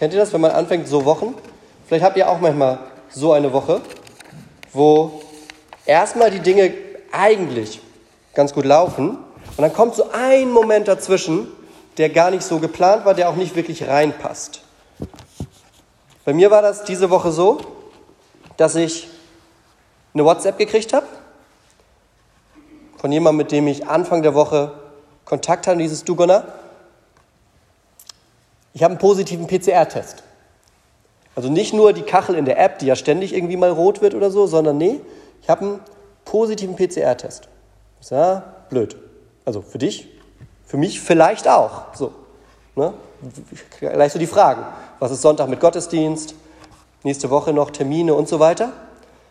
Kennt ihr das, wenn man anfängt, so Wochen? Vielleicht habt ihr auch manchmal so eine Woche, wo erstmal die Dinge eigentlich ganz gut laufen und dann kommt so ein Moment dazwischen, der gar nicht so geplant war, der auch nicht wirklich reinpasst. Bei mir war das diese Woche so, dass ich eine WhatsApp gekriegt habe von jemandem, mit dem ich Anfang der Woche Kontakt hatte, dieses Du Gunnar, ich habe einen positiven PCR-Test. Also nicht nur die Kachel in der App, die ja ständig irgendwie mal rot wird oder so, sondern nee, ich habe einen positiven PCR-Test. Ist ja blöd. Also für dich, für mich vielleicht auch. So. Ne? Gleich so die Fragen. Was ist Sonntag mit Gottesdienst? Nächste Woche noch Termine und so weiter.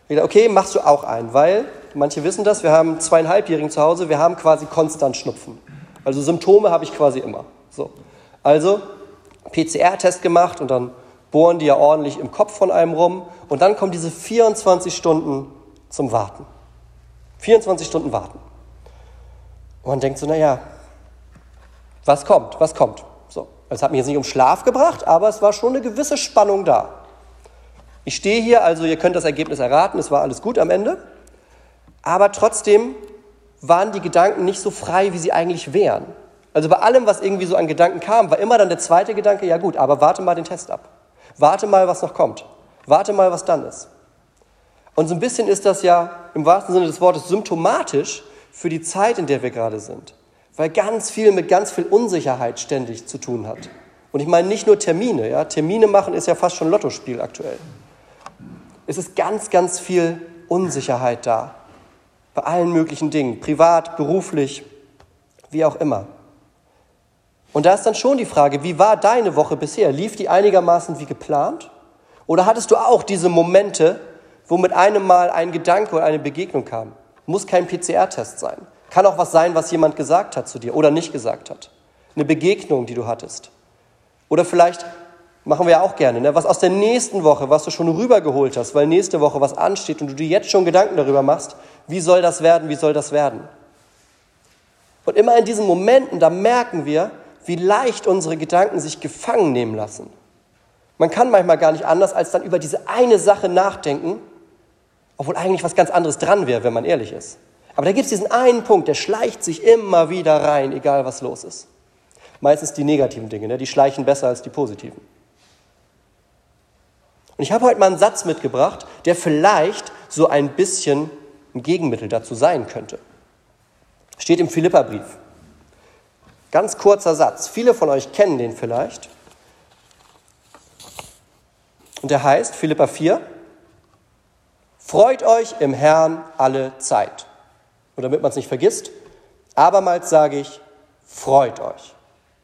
Okay, machst du auch ein, weil manche wissen das, wir haben zweieinhalbjährigen zu Hause, wir haben quasi konstant Schnupfen. Also Symptome habe ich quasi immer. So. Also PCR-Test gemacht und dann bohren die ja ordentlich im Kopf von einem rum und dann kommen diese 24 Stunden zum Warten. 24 Stunden warten. Und man denkt so, naja, was kommt, was kommt? So, es hat mich jetzt nicht um Schlaf gebracht, aber es war schon eine gewisse Spannung da. Ich stehe hier, also ihr könnt das Ergebnis erraten, es war alles gut am Ende, aber trotzdem waren die Gedanken nicht so frei, wie sie eigentlich wären. Also bei allem, was irgendwie so an Gedanken kam, war immer dann der zweite Gedanke, ja gut, aber warte mal den Test ab. Warte mal, was noch kommt. Warte mal, was dann ist. Und so ein bisschen ist das ja im wahrsten Sinne des Wortes symptomatisch für die Zeit, in der wir gerade sind. Weil ganz viel mit ganz viel Unsicherheit ständig zu tun hat. Und ich meine nicht nur Termine. Ja? Termine machen ist ja fast schon Lottospiel aktuell. Es ist ganz, ganz viel Unsicherheit da. Bei allen möglichen Dingen. Privat, beruflich, wie auch immer. Und da ist dann schon die Frage, wie war deine Woche bisher? Lief die einigermaßen wie geplant? Oder hattest du auch diese Momente, wo mit einem Mal ein Gedanke oder eine Begegnung kam? Muss kein PCR-Test sein. Kann auch was sein, was jemand gesagt hat zu dir oder nicht gesagt hat. Eine Begegnung, die du hattest. Oder vielleicht machen wir ja auch gerne, ne? was aus der nächsten Woche, was du schon rübergeholt hast, weil nächste Woche was ansteht und du dir jetzt schon Gedanken darüber machst, wie soll das werden, wie soll das werden. Und immer in diesen Momenten, da merken wir, wie leicht unsere Gedanken sich gefangen nehmen lassen. Man kann manchmal gar nicht anders, als dann über diese eine Sache nachdenken, obwohl eigentlich was ganz anderes dran wäre, wenn man ehrlich ist. Aber da gibt es diesen einen Punkt, der schleicht sich immer wieder rein, egal was los ist. Meistens die negativen Dinge, ne? die schleichen besser als die positiven. Und ich habe heute mal einen Satz mitgebracht, der vielleicht so ein bisschen ein Gegenmittel dazu sein könnte. Steht im Philipperbrief. Ganz kurzer Satz. Viele von euch kennen den vielleicht. Und der heißt, Philippa 4, Freut euch im Herrn alle Zeit. Und damit man es nicht vergisst, abermals sage ich, freut euch.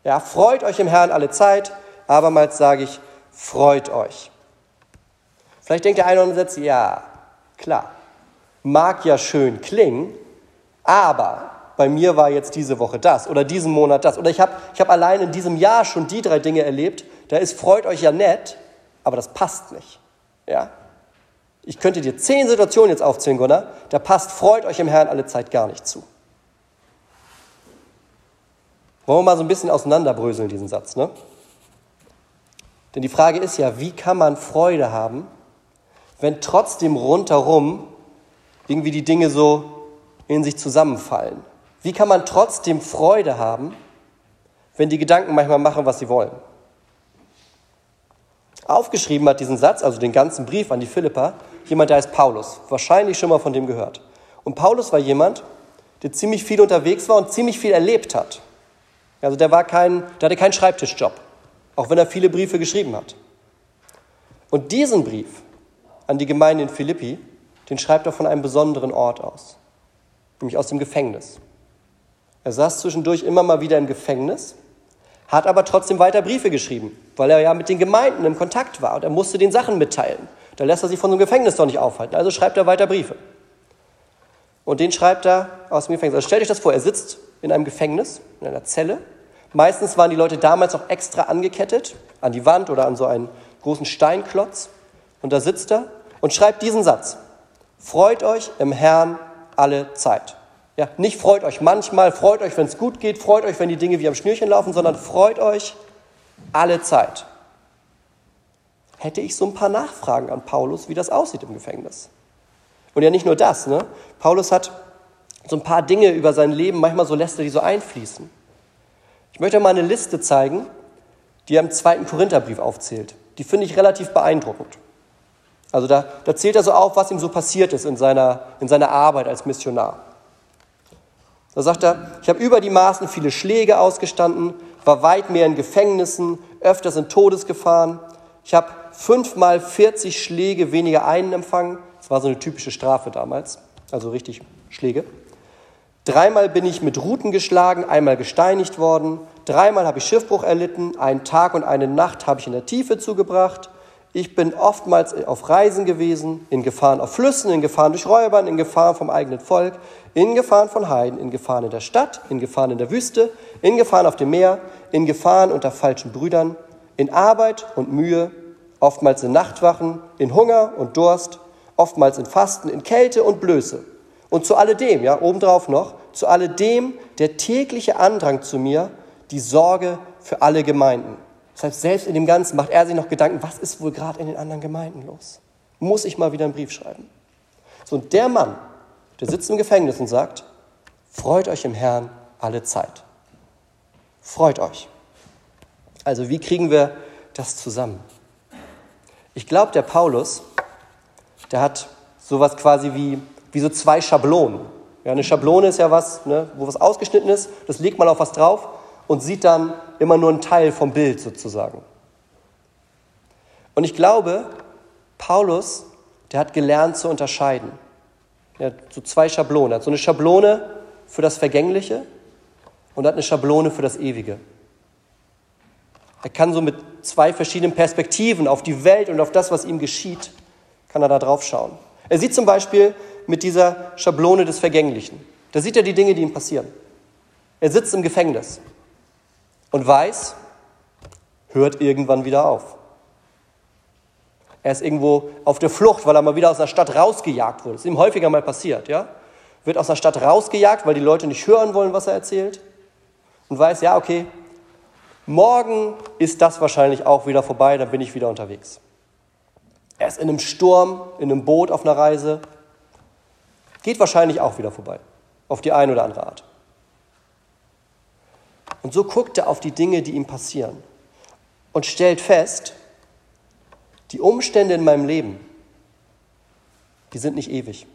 Ja, freut euch im Herrn alle Zeit. Abermals sage ich, freut euch. Vielleicht denkt der eine oder andere Satz, ja, klar, mag ja schön klingen, aber bei mir war jetzt diese Woche das oder diesen Monat das. Oder ich habe ich hab allein in diesem Jahr schon die drei Dinge erlebt. Da ist, freut euch ja nett, aber das passt nicht. Ja? Ich könnte dir zehn Situationen jetzt aufzählen, Gunnar. Da passt, freut euch im Herrn alle Zeit gar nicht zu. Wollen wir mal so ein bisschen auseinanderbröseln, diesen Satz, ne? Denn die Frage ist ja, wie kann man Freude haben, wenn trotzdem rundherum irgendwie die Dinge so in sich zusammenfallen? Wie kann man trotzdem Freude haben, wenn die Gedanken manchmal machen, was sie wollen? Aufgeschrieben hat diesen Satz, also den ganzen Brief an die Philippa, jemand, der heißt Paulus. Wahrscheinlich schon mal von dem gehört. Und Paulus war jemand, der ziemlich viel unterwegs war und ziemlich viel erlebt hat. Also der, war kein, der hatte keinen Schreibtischjob, auch wenn er viele Briefe geschrieben hat. Und diesen Brief an die Gemeinde in Philippi, den schreibt er von einem besonderen Ort aus, nämlich aus dem Gefängnis. Er saß zwischendurch immer mal wieder im Gefängnis, hat aber trotzdem weiter Briefe geschrieben, weil er ja mit den Gemeinden im Kontakt war und er musste den Sachen mitteilen. Da lässt er sich von so einem Gefängnis doch nicht aufhalten, also schreibt er weiter Briefe. Und den schreibt er aus dem Gefängnis. Also stellt euch das vor, er sitzt in einem Gefängnis, in einer Zelle. Meistens waren die Leute damals auch extra angekettet an die Wand oder an so einen großen Steinklotz. Und da sitzt er und schreibt diesen Satz. Freut euch im Herrn alle Zeit. Ja, nicht freut euch manchmal, freut euch, wenn es gut geht, freut euch, wenn die Dinge wie am Schnürchen laufen, sondern freut euch alle Zeit. Hätte ich so ein paar Nachfragen an Paulus, wie das aussieht im Gefängnis. Und ja, nicht nur das. Ne? Paulus hat so ein paar Dinge über sein Leben, manchmal so lässt er die so einfließen. Ich möchte mal eine Liste zeigen, die er im zweiten Korintherbrief aufzählt. Die finde ich relativ beeindruckend. Also da, da zählt er so auf, was ihm so passiert ist in seiner, in seiner Arbeit als Missionar. Da sagt er, ich habe über die Maßen viele Schläge ausgestanden, war weit mehr in Gefängnissen, öfters in Todesgefahren. Ich habe fünfmal 40 Schläge weniger einen empfangen. Das war so eine typische Strafe damals, also richtig Schläge. Dreimal bin ich mit Ruten geschlagen, einmal gesteinigt worden. Dreimal habe ich Schiffbruch erlitten. Einen Tag und eine Nacht habe ich in der Tiefe zugebracht. Ich bin oftmals auf Reisen gewesen, in Gefahren auf Flüssen, in Gefahren durch Räubern, in Gefahren vom eigenen Volk, in Gefahren von Heiden, in Gefahren in der Stadt, in Gefahren in der Wüste, in Gefahren auf dem Meer, in Gefahren unter falschen Brüdern, in Arbeit und Mühe, oftmals in Nachtwachen, in Hunger und Durst, oftmals in Fasten, in Kälte und Blöße. Und zu alledem, ja, obendrauf noch, zu alledem der tägliche Andrang zu mir, die Sorge für alle Gemeinden. Das heißt, selbst in dem Ganzen macht er sich noch Gedanken, was ist wohl gerade in den anderen Gemeinden los? Muss ich mal wieder einen Brief schreiben? So, und der Mann, der sitzt im Gefängnis und sagt, freut euch im Herrn alle Zeit. Freut euch. Also wie kriegen wir das zusammen? Ich glaube, der Paulus, der hat sowas quasi wie, wie so zwei Schablonen. Ja, eine Schablone ist ja was, ne, wo was ausgeschnitten ist, das legt man auf was drauf und sieht dann immer nur einen Teil vom Bild sozusagen. Und ich glaube, Paulus, der hat gelernt zu unterscheiden. Er hat so zwei Schablonen. Er hat so eine Schablone für das Vergängliche und hat eine Schablone für das Ewige. Er kann so mit zwei verschiedenen Perspektiven auf die Welt und auf das, was ihm geschieht, kann er da drauf schauen. Er sieht zum Beispiel mit dieser Schablone des Vergänglichen. Da sieht er die Dinge, die ihm passieren. Er sitzt im Gefängnis und weiß, hört irgendwann wieder auf. Er ist irgendwo auf der Flucht, weil er mal wieder aus einer Stadt rausgejagt wurde. Das ist ihm häufiger mal passiert, ja? Wird aus einer Stadt rausgejagt, weil die Leute nicht hören wollen, was er erzählt. Und weiß, ja, okay, morgen ist das wahrscheinlich auch wieder vorbei, dann bin ich wieder unterwegs. Er ist in einem Sturm, in einem Boot auf einer Reise. Geht wahrscheinlich auch wieder vorbei. Auf die eine oder andere Art. Und so guckt er auf die Dinge, die ihm passieren und stellt fest, die Umstände in meinem Leben, die sind nicht ewig.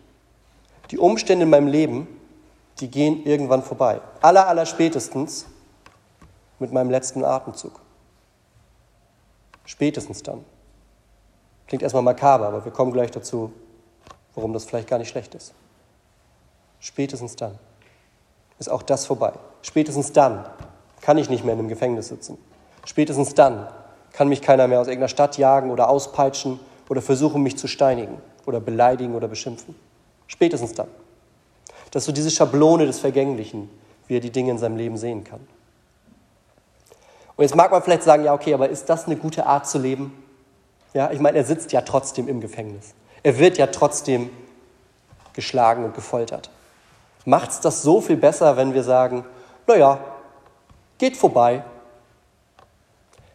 Die Umstände in meinem Leben, die gehen irgendwann vorbei. Aller, aller spätestens mit meinem letzten Atemzug. Spätestens dann. Klingt erstmal makaber, aber wir kommen gleich dazu, warum das vielleicht gar nicht schlecht ist. Spätestens dann ist auch das vorbei. Spätestens dann kann ich nicht mehr in einem Gefängnis sitzen. Spätestens dann kann mich keiner mehr aus irgendeiner Stadt jagen oder auspeitschen oder versuchen, mich zu steinigen oder beleidigen oder beschimpfen. Spätestens dann. Das ist so diese Schablone des Vergänglichen, wie er die Dinge in seinem Leben sehen kann. Und jetzt mag man vielleicht sagen, ja, okay, aber ist das eine gute Art zu leben? Ja, ich meine, er sitzt ja trotzdem im Gefängnis. Er wird ja trotzdem geschlagen und gefoltert. Macht es das so viel besser, wenn wir sagen, naja, geht vorbei,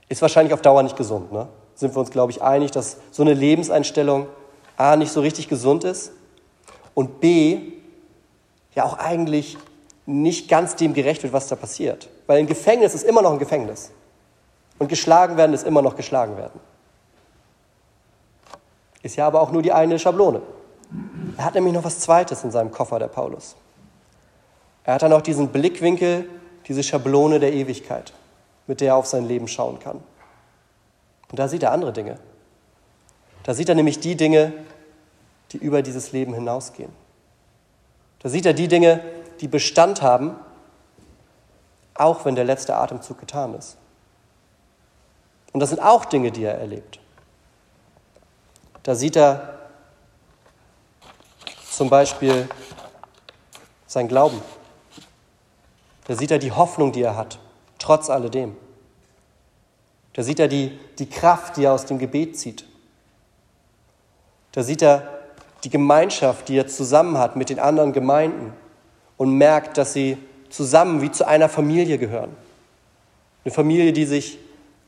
ist wahrscheinlich auf Dauer nicht gesund. Ne? Sind wir uns, glaube ich, einig, dass so eine Lebenseinstellung A nicht so richtig gesund ist und B ja auch eigentlich nicht ganz dem gerecht wird, was da passiert. Weil ein Gefängnis ist immer noch ein Gefängnis. Und geschlagen werden ist immer noch geschlagen werden. Ist ja aber auch nur die eine Schablone. Er hat nämlich noch was Zweites in seinem Koffer, der Paulus. Er hat dann auch diesen Blickwinkel, diese Schablone der Ewigkeit mit der er auf sein Leben schauen kann. Und da sieht er andere Dinge. Da sieht er nämlich die Dinge, die über dieses Leben hinausgehen. Da sieht er die Dinge, die Bestand haben, auch wenn der letzte Atemzug getan ist. Und das sind auch Dinge, die er erlebt. Da sieht er zum Beispiel sein Glauben. Da sieht er die Hoffnung, die er hat, trotz alledem. Da sieht er die, die Kraft, die er aus dem Gebet zieht. Da sieht er die Gemeinschaft, die er zusammen hat mit den anderen Gemeinden und merkt, dass sie zusammen wie zu einer Familie gehören. Eine Familie, die sich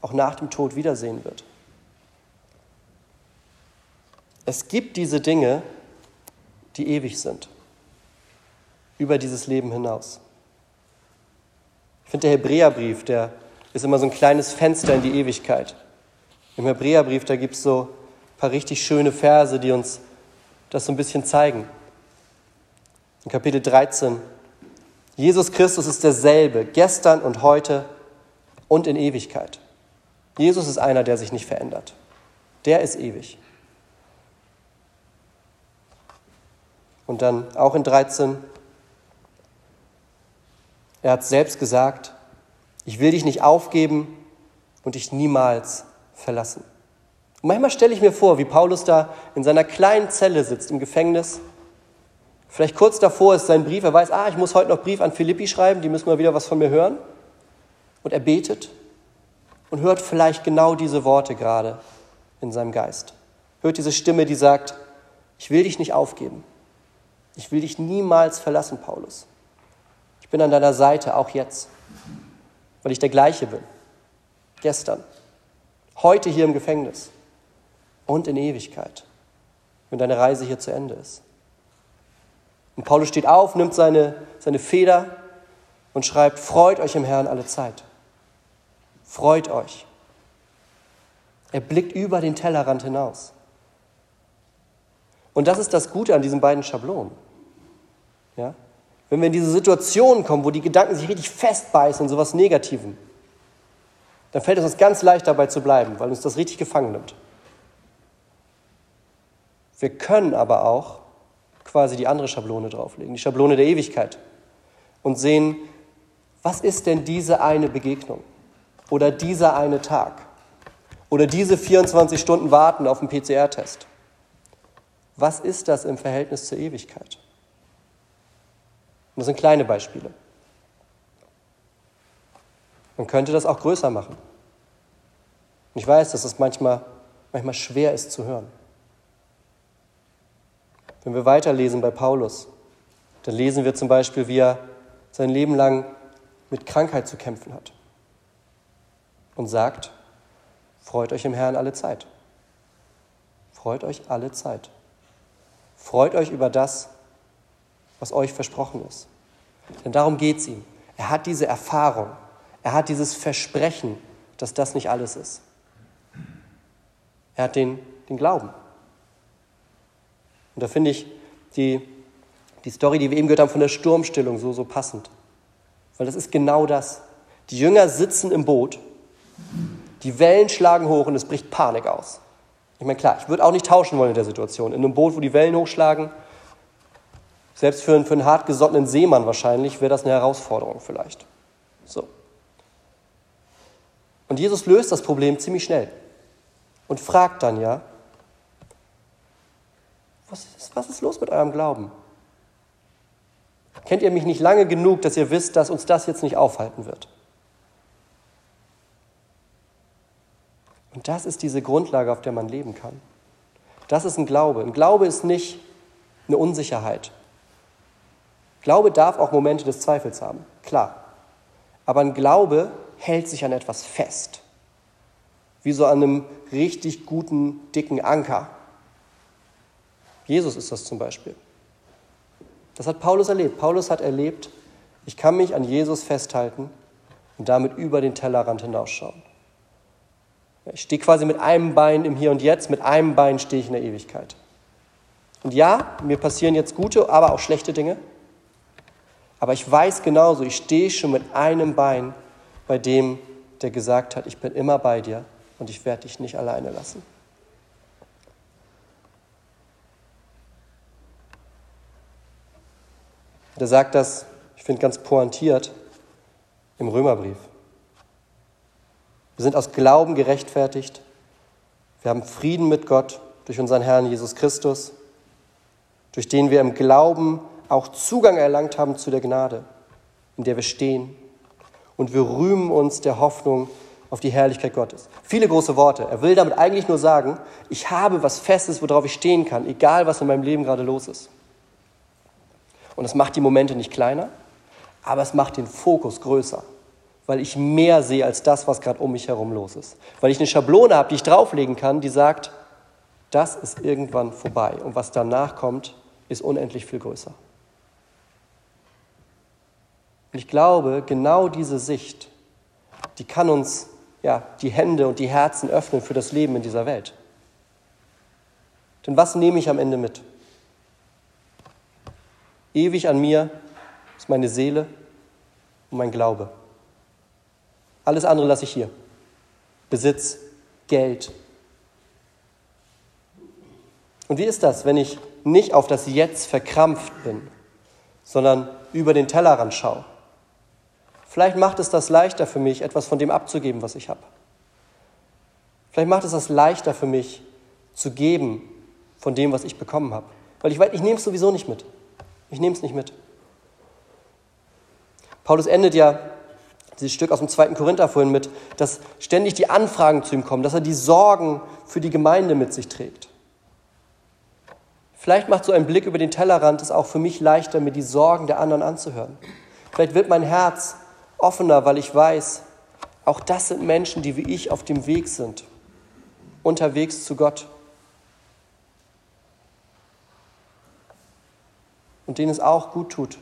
auch nach dem Tod wiedersehen wird. Es gibt diese Dinge, die ewig sind, über dieses Leben hinaus. Ich finde, der Hebräerbrief, der ist immer so ein kleines Fenster in die Ewigkeit. Im Hebräerbrief, da gibt es so ein paar richtig schöne Verse, die uns das so ein bisschen zeigen. In Kapitel 13, Jesus Christus ist derselbe, gestern und heute und in Ewigkeit. Jesus ist einer, der sich nicht verändert. Der ist ewig. Und dann auch in 13, er hat selbst gesagt, ich will dich nicht aufgeben und dich niemals verlassen. Und manchmal stelle ich mir vor, wie Paulus da in seiner kleinen Zelle sitzt im Gefängnis. Vielleicht kurz davor ist sein Brief, er weiß, ah, ich muss heute noch Brief an Philippi schreiben, die müssen mal wieder was von mir hören. Und er betet und hört vielleicht genau diese Worte gerade in seinem Geist. Hört diese Stimme, die sagt, ich will dich nicht aufgeben. Ich will dich niemals verlassen, Paulus. Ich bin an deiner Seite, auch jetzt, weil ich der gleiche bin. Gestern, heute hier im Gefängnis und in Ewigkeit, wenn deine Reise hier zu Ende ist. Und Paulus steht auf, nimmt seine, seine Feder und schreibt, freut euch im Herrn alle Zeit. Freut euch. Er blickt über den Tellerrand hinaus. Und das ist das Gute an diesen beiden Schablonen. Ja? Wenn wir in diese Situation kommen, wo die Gedanken sich richtig festbeißen in sowas Negativem, dann fällt es uns ganz leicht dabei zu bleiben, weil uns das richtig gefangen nimmt. Wir können aber auch quasi die andere Schablone drauflegen, die Schablone der Ewigkeit und sehen, was ist denn diese eine Begegnung oder dieser eine Tag oder diese 24 Stunden Warten auf den PCR-Test? Was ist das im Verhältnis zur Ewigkeit? Das sind kleine Beispiele. Man könnte das auch größer machen. Und ich weiß, dass es manchmal, manchmal schwer ist zu hören. Wenn wir weiterlesen bei Paulus, dann lesen wir zum Beispiel, wie er sein Leben lang mit Krankheit zu kämpfen hat und sagt, freut euch im Herrn alle Zeit. Freut euch alle Zeit. Freut euch über das, was euch versprochen ist. Denn darum geht es ihm. Er hat diese Erfahrung, er hat dieses Versprechen, dass das nicht alles ist. Er hat den, den Glauben. Und da finde ich die, die Story, die wir eben gehört haben von der Sturmstillung, so, so passend. Weil das ist genau das. Die Jünger sitzen im Boot, die Wellen schlagen hoch und es bricht Panik aus. Ich meine, klar, ich würde auch nicht tauschen wollen in der Situation. In einem Boot, wo die Wellen hochschlagen, selbst für einen, für einen hartgesottenen Seemann wahrscheinlich, wäre das eine Herausforderung vielleicht. So. Und Jesus löst das Problem ziemlich schnell und fragt dann ja, was ist, was ist los mit eurem Glauben? Kennt ihr mich nicht lange genug, dass ihr wisst, dass uns das jetzt nicht aufhalten wird? Und das ist diese Grundlage, auf der man leben kann. Das ist ein Glaube. Ein Glaube ist nicht eine Unsicherheit. Glaube darf auch Momente des Zweifels haben, klar. Aber ein Glaube hält sich an etwas fest. Wie so an einem richtig guten, dicken Anker. Jesus ist das zum Beispiel. Das hat Paulus erlebt. Paulus hat erlebt, ich kann mich an Jesus festhalten und damit über den Tellerrand hinausschauen. Ich stehe quasi mit einem Bein im Hier und Jetzt, mit einem Bein stehe ich in der Ewigkeit. Und ja, mir passieren jetzt gute, aber auch schlechte Dinge. Aber ich weiß genauso, ich stehe schon mit einem Bein bei dem, der gesagt hat, ich bin immer bei dir und ich werde dich nicht alleine lassen. Der sagt das, ich finde ganz pointiert, im Römerbrief. Wir sind aus Glauben gerechtfertigt. Wir haben Frieden mit Gott durch unseren Herrn Jesus Christus, durch den wir im Glauben auch Zugang erlangt haben zu der Gnade, in der wir stehen. Und wir rühmen uns der Hoffnung auf die Herrlichkeit Gottes. Viele große Worte. Er will damit eigentlich nur sagen, ich habe was Festes, worauf ich stehen kann, egal was in meinem Leben gerade los ist. Und es macht die Momente nicht kleiner, aber es macht den Fokus größer, weil ich mehr sehe als das, was gerade um mich herum los ist. Weil ich eine Schablone habe, die ich drauflegen kann, die sagt, das ist irgendwann vorbei und was danach kommt, ist unendlich viel größer. Und ich glaube, genau diese Sicht, die kann uns ja, die Hände und die Herzen öffnen für das Leben in dieser Welt. Denn was nehme ich am Ende mit? Ewig an mir ist meine Seele und mein Glaube. Alles andere lasse ich hier. Besitz, Geld. Und wie ist das, wenn ich nicht auf das Jetzt verkrampft bin, sondern über den Tellerrand schaue? Vielleicht macht es das leichter für mich, etwas von dem abzugeben, was ich habe. Vielleicht macht es das leichter für mich, zu geben von dem, was ich bekommen habe. Weil ich weiß, ich nehme es sowieso nicht mit. Ich nehme es nicht mit. Paulus endet ja dieses Stück aus dem zweiten Korinther vorhin mit, dass ständig die Anfragen zu ihm kommen, dass er die Sorgen für die Gemeinde mit sich trägt. Vielleicht macht so ein Blick über den Tellerrand es auch für mich leichter, mir die Sorgen der anderen anzuhören. Vielleicht wird mein Herz offener, weil ich weiß, auch das sind Menschen, die wie ich auf dem Weg sind, unterwegs zu Gott. Und denen es auch gut tut,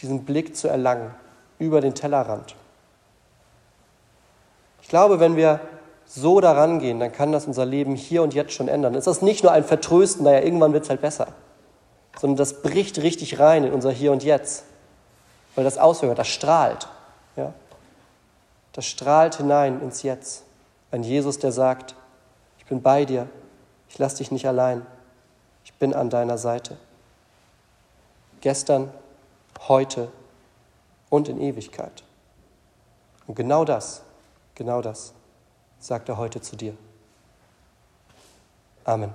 diesen Blick zu erlangen über den Tellerrand. Ich glaube, wenn wir so daran gehen, dann kann das unser Leben hier und jetzt schon ändern. Es ist nicht nur ein Vertrösten, naja, irgendwann wird es halt besser, sondern das bricht richtig rein in unser Hier und Jetzt weil das aushört, das strahlt. Ja? Das strahlt hinein ins Jetzt. Ein Jesus, der sagt, ich bin bei dir, ich lasse dich nicht allein, ich bin an deiner Seite. Gestern, heute und in Ewigkeit. Und genau das, genau das sagt er heute zu dir. Amen.